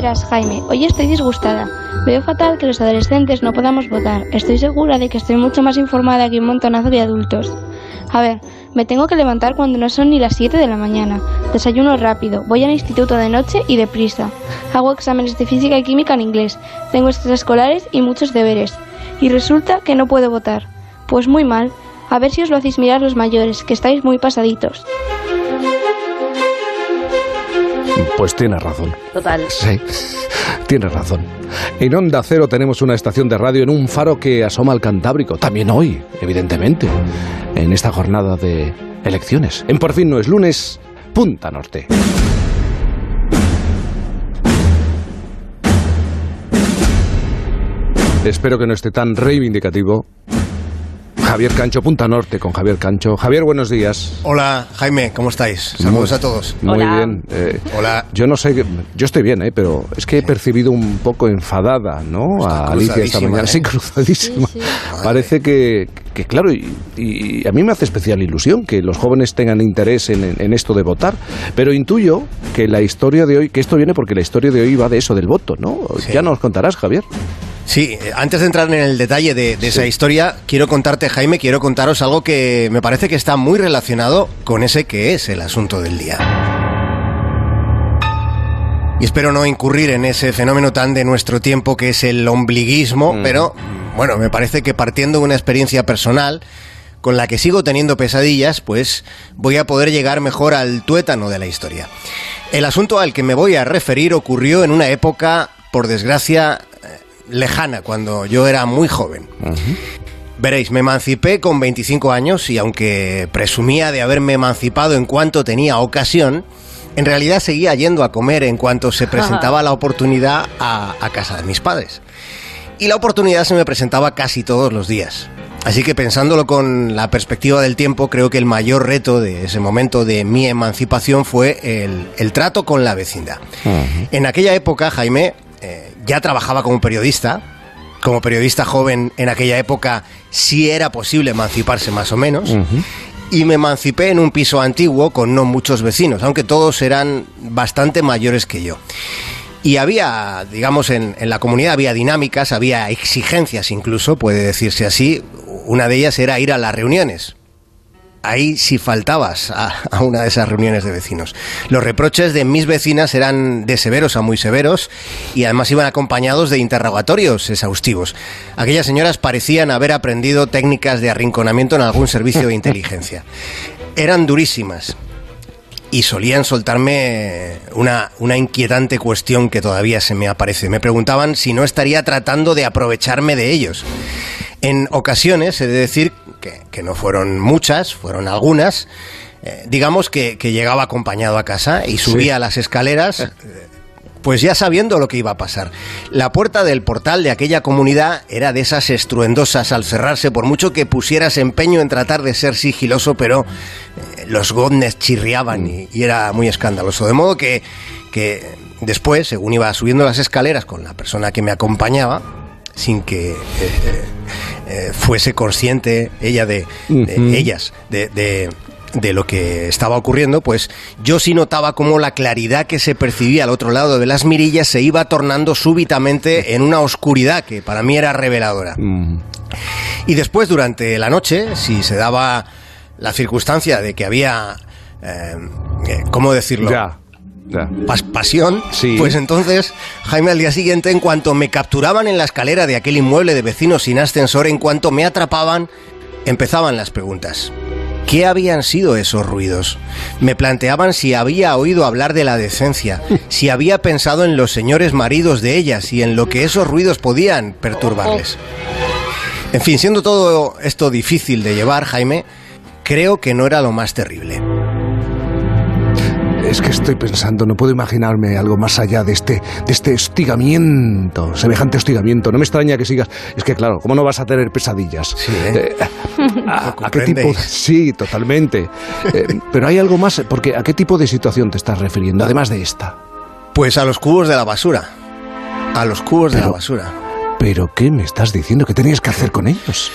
verás, Jaime, hoy estoy disgustada. Veo fatal que los adolescentes no podamos votar. Estoy segura de que estoy mucho más informada que un montonazo de adultos. A ver, me tengo que levantar cuando no son ni las 7 de la mañana. Desayuno rápido, voy al instituto de noche y deprisa. Hago exámenes de física y química en inglés. Tengo escolares y muchos deberes. Y resulta que no puedo votar. Pues muy mal. A ver si os lo hacéis mirar los mayores, que estáis muy pasaditos. Pues tienes razón. Total. Sí, tienes razón. En Onda Cero tenemos una estación de radio en un faro que asoma al Cantábrico. También hoy, evidentemente, en esta jornada de elecciones. En Por fin no es lunes, Punta Norte. Espero que no esté tan reivindicativo Javier Cancho, Punta Norte con Javier Cancho. Javier, buenos días. Hola, Jaime, ¿cómo estáis? Saludos a todos. Muy Hola. bien. eh, Hola. Yo no sé, yo estoy bien, eh, pero es que he percibido un poco enfadada, ¿no? Está a Alicia esta mañana. ¿eh? Sí, cruzadísima. Parece que, que claro, y, y a mí me hace especial ilusión que los jóvenes tengan interés en, en esto de votar, pero intuyo que la historia de hoy, que esto viene porque la historia de hoy va de eso, del voto, ¿no? Sí. Ya nos contarás, Javier. Sí, antes de entrar en el detalle de, de esa historia, quiero contarte, Jaime, quiero contaros algo que me parece que está muy relacionado con ese que es el asunto del día. Y espero no incurrir en ese fenómeno tan de nuestro tiempo que es el ombliguismo, pero bueno, me parece que partiendo de una experiencia personal con la que sigo teniendo pesadillas, pues voy a poder llegar mejor al tuétano de la historia. El asunto al que me voy a referir ocurrió en una época, por desgracia, lejana, cuando yo era muy joven. Veréis, me emancipé con 25 años y aunque presumía de haberme emancipado en cuanto tenía ocasión, en realidad seguía yendo a comer en cuanto se presentaba la oportunidad a, a casa de mis padres. Y la oportunidad se me presentaba casi todos los días. Así que pensándolo con la perspectiva del tiempo, creo que el mayor reto de ese momento de mi emancipación fue el, el trato con la vecindad. En aquella época, Jaime, eh, ya trabajaba como periodista. Como periodista joven en aquella época sí era posible emanciparse más o menos. Y me emancipé en un piso antiguo con no muchos vecinos, aunque todos eran bastante mayores que yo. Y había, digamos, en, en la comunidad había dinámicas, había exigencias incluso, puede decirse así. Una de ellas era ir a las reuniones. Ahí si faltabas a, una de esas reuniones de vecinos. Los reproches de mis vecinas eran de severos a muy severos y además iban acompañados de interrogatorios exhaustivos. Aquellas señoras parecían haber aprendido técnicas de arrinconamiento en algún servicio de inteligencia. Eran durísimas y solían soltarme una, una inquietante cuestión que todavía se me aparece. Me preguntaban si no estaría tratando de aprovecharme de ellos. En ocasiones, he de decir que, que no fueron muchas, fueron algunas, eh, digamos que, que llegaba acompañado a casa y subía las escaleras, eh, pues ya sabiendo lo que iba a pasar. La puerta del portal de aquella comunidad era de esas estruendosas al cerrarse, por mucho que pusieras empeño en tratar de ser sigiloso, pero eh, los goznes chirriaban y, y era muy escandaloso. De modo que, que después, según iba subiendo las escaleras con la persona que me acompañaba, sin que eh, eh, fuese consciente ella de, de ellas de, de- de lo que estaba ocurriendo, pues yo sí notaba cómo la claridad que se percibía al otro lado de las mirillas se iba tornando súbitamente en una oscuridad que para mí era reveladora. Mm, Y después, durante la noche, si se daba la circunstancia de que había, eh, eh, ¿cómo decirlo? ya. Pas- pasión, Sí. pues entonces, Jaime, al día siguiente, en cuanto me capturaban en la escalera de aquel inmueble de vecinos sin ascensor, en cuanto me atrapaban, empezaban las preguntas. ¿Qué habían sido esos ruidos? Me planteaban si había oído hablar de la decencia, si había pensado en los señores maridos de ellas y en lo que esos ruidos podían perturbarles. En fin, siendo todo esto difícil de llevar, Jaime, creo que no era lo más terrible. Es que estoy pensando, no puedo imaginarme algo más allá de este, de este hostigamiento, semejante hostigamiento. No me extraña que sigas. Es que, claro, ¿cómo no vas a tener pesadillas? Sí, ¿eh? ¿a, Lo a qué tipo? comprendéis. Sí, totalmente. Eh, pero hay algo más, porque ¿a qué tipo de situación te estás refiriendo, además de esta? Pues a los cubos de la basura. A los cubos de la Pero- basura. ¿Pero qué me estás diciendo? ¿Qué tenías que hacer con ellos?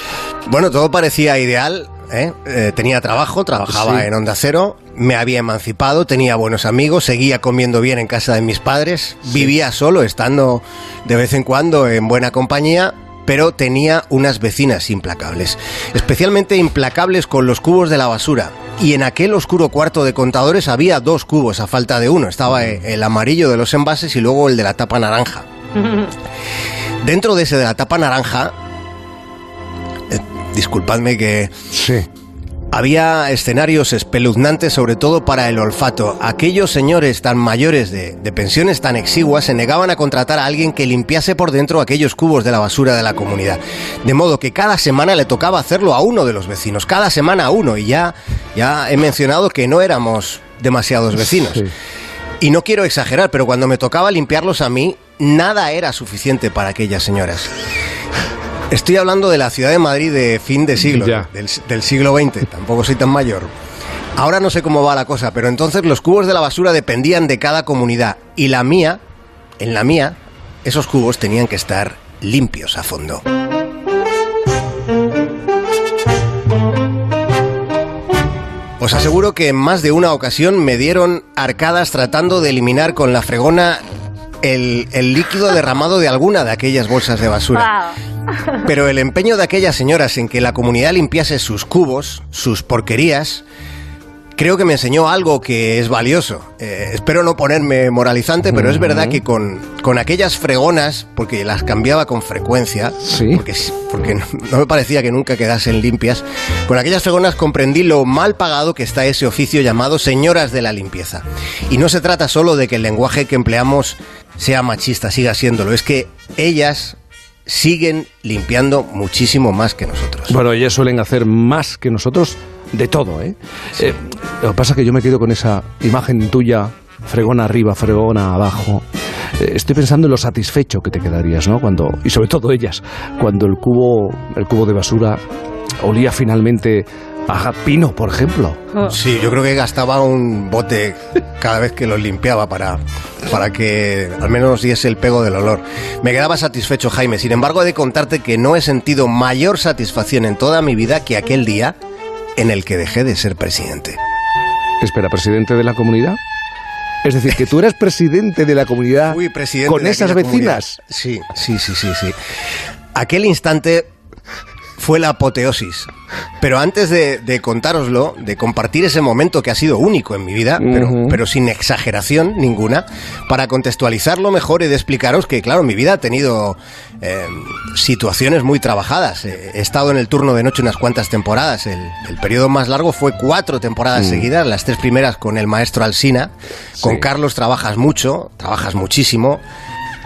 Bueno, todo parecía ideal. ¿eh? Eh, tenía trabajo, trabajaba Sí. en Onda Cero. Me había emancipado, tenía buenos amigos, seguía comiendo bien en casa de mis padres, vivía solo, estando de vez en cuando en buena compañía, pero tenía unas vecinas implacables, especialmente implacables con los cubos de la basura. Y en aquel oscuro cuarto de contadores había dos cubos a falta de uno. Estaba el amarillo de los envases y luego el de la tapa naranja. Dentro de ese de la tapa naranja, eh, disculpadme que Sí. Había escenarios espeluznantes, sobre todo para el olfato. Aquellos señores tan mayores de, de pensiones tan exiguas se negaban a contratar a alguien que limpiase por dentro aquellos cubos de la basura de la comunidad. De modo que cada semana le tocaba hacerlo a uno de los vecinos, cada semana a uno. Y ya, ya he mencionado que no éramos demasiados vecinos. Sí. Y no quiero exagerar, pero cuando me tocaba limpiarlos a mí, nada era suficiente para aquellas señoras. Estoy hablando de la ciudad de Madrid de fin de siglo, Ya. del, del siglo XX, tampoco soy tan mayor. Ahora no sé cómo va la cosa, pero entonces los cubos de la basura dependían de cada comunidad y la mía, en la mía, esos cubos tenían que estar limpios a fondo. Os aseguro que en más de una ocasión me dieron arcadas tratando de eliminar con la fregona el, el líquido derramado de alguna de aquellas bolsas de basura. Pero el empeño de aquellas señoras en que la comunidad limpiase sus cubos, sus porquerías, creo que me enseñó algo que es valioso. Eh, espero no ponerme moralizante, pero es verdad que con, con aquellas fregonas, porque las cambiaba con frecuencia, Sí. porque, porque no, no me parecía que nunca quedasen limpias, con aquellas fregonas comprendí lo mal pagado que está ese oficio llamado señoras de la limpieza. Y no se trata solo de que el lenguaje que empleamos sea machista, siga siéndolo, es que ellas siguen limpiando muchísimo más que nosotros. Bueno, ellas suelen hacer más que nosotros de todo, ¿eh? Eh, lo que pasa es que yo me quedo con esa imagen tuya, fregona arriba, fregona abajo. Eh, estoy pensando en lo satisfecho que te quedarías, ¿no? Cuando, y sobre todo ellas, cuando el cubo, el cubo de basura olía finalmente a pino, por ejemplo. Sí, yo creo que gastaba un bote cada vez que los limpiaba para, para que al menos diese el pego del olor. Me quedaba satisfecho, Jaime. Sin embargo, he de contarte que no he sentido mayor satisfacción en toda mi vida que aquel día en el que dejé de ser presidente. Espera, presidente de la comunidad. Es decir, que tú eras presidente de la comunidad con de esas comunidad. vecinas. Sí, sí, sí, sí, sí. Aquel instante fue la apoteosis. Pero antes de, de contároslo, de compartir ese momento que ha sido único en mi vida, pero, sin exageración ninguna, para contextualizarlo mejor y de explicaros que, claro, mi vida ha tenido eh, situaciones muy trabajadas. Eh, He estado en el turno de noche unas cuantas temporadas. El, el periodo más largo fue cuatro temporadas seguidas, las tres primeras con el maestro Alsina. Con Sí. Carlos trabajas mucho, trabajas muchísimo,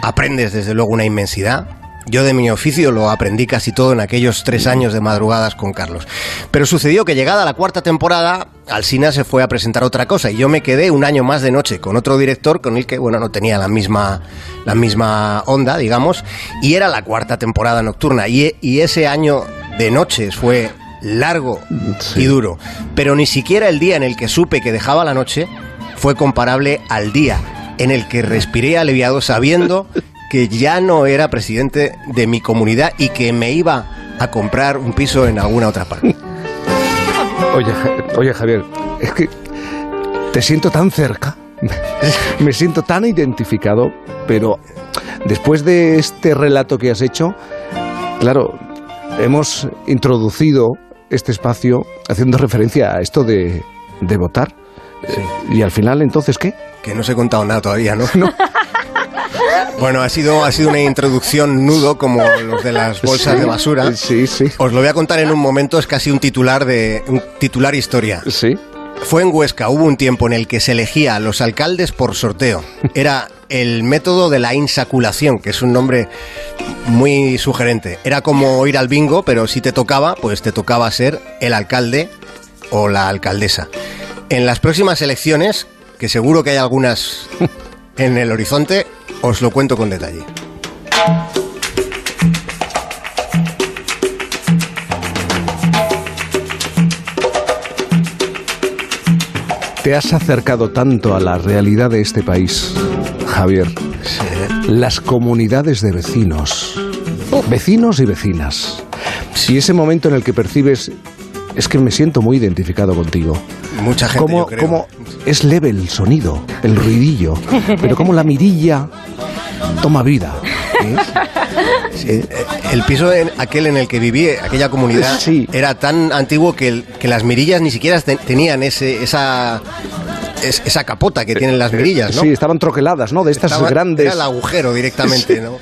aprendes desde luego una inmensidad. Yo de mi oficio lo aprendí casi todo en aquellos tres años de madrugadas con Carlos. Pero sucedió que llegada la cuarta temporada, Alsina se fue a presentar otra cosa y yo me quedé un año más de noche con otro director con el que, bueno, no tenía la misma, la misma onda, digamos, y era la cuarta temporada nocturna. Y, y ese año de noches fue largo Sí. y duro. Pero ni siquiera el día en el que supe que dejaba la noche fue comparable al día en el que respiré aliviado sabiendo que ya no era presidente de mi comunidad y que me iba a comprar un piso en alguna otra parte. Oye, oye, Javier, es que te siento tan cerca, me siento tan identificado, pero después de este relato que has hecho, claro, hemos introducido este espacio haciendo referencia a esto de, de votar. Eh, Y al final, entonces, ¿qué? Que no os he contado nada todavía, ¿no? Bueno, ha sido, ha sido una introducción nudo como los de las bolsas Sí, de basura. Sí, sí. Os lo voy a contar en un momento, es casi un titular de un titular historia. Sí. Fue en Huesca, hubo un tiempo en el que se elegía a los alcaldes por sorteo. Era el método de la insaculación, que es un nombre muy sugerente. Era como ir al bingo, pero si te tocaba, pues te tocaba ser el alcalde o la alcaldesa. En las próximas elecciones, que seguro que hay algunas en el horizonte, os lo cuento con detalle. Te has acercado tanto a la realidad de este país, Javier. Las comunidades de vecinos. Vecinos y vecinas. Si ese momento en el que percibes es que me siento muy identificado contigo. Mucha gente, Cómo, yo creo. cómo es leve el sonido, el ruidillo, pero como la mirilla toma vida. ¿eh? Eh, El piso en- aquel en el que viví, aquella comunidad, Sí. era tan antiguo que, el- que las mirillas ni siquiera te- tenían ese, esa, es- esa capota que tienen las mirillas, ¿no? Sí, estaban troqueladas, ¿no? De estas grandes... Era el agujero directamente, ¿no?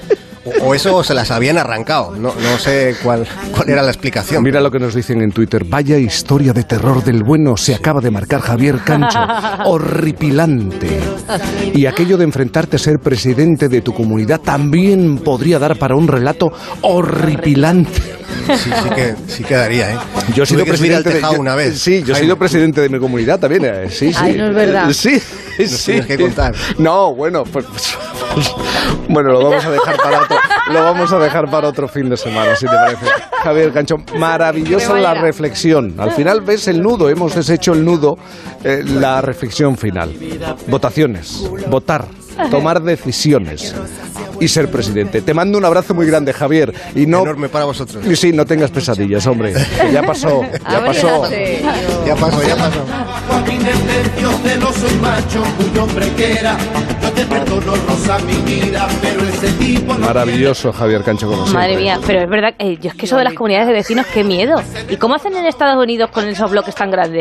O, eso se las habían arrancado. No, no sé cuál, cuál era la explicación. Mira lo que nos dicen en Twitter. Vaya historia de terror del bueno se acaba de marcar Javier Cancho. Horripilante. Y aquello de enfrentarte a ser presidente de tu comunidad también podría dar para un relato horripilante. Sí, sí que sí quedaría, ¿eh? Yo he sido presidente de yo- una vez. Sí, yo he sido presidente de mi comunidad también. eh, Sí, sí. Ay, no es verdad. Sí, sí. tienes que contar. No, bueno, pues, pues- bueno, lo vamos a dejar para otro, lo vamos a dejar para otro fin de semana, si te parece. Javier Cancho, maravillosa la reflexión. Al final ves el nudo, hemos deshecho el nudo, eh, la reflexión final. Votaciones, votar, tomar decisiones y ser presidente. Te mando un abrazo muy grande, Javier, y no Enorme para vosotros. y sí, no tengas pesadillas, hombre. Ya pasó, ya pasó. Ya pasó, ya pasó. Joaquín del tercio celoso y macho, muy hombre que era. Yo te perdono, Rosa, mi vida, pero ese tipo no Maravilloso, Javier Cancho, como siempre. Madre mía, pero es verdad, eh, yo es que eso de las comunidades de vecinos, qué miedo. ¿Y cómo hacen en Estados Unidos con esos bloques tan grandes?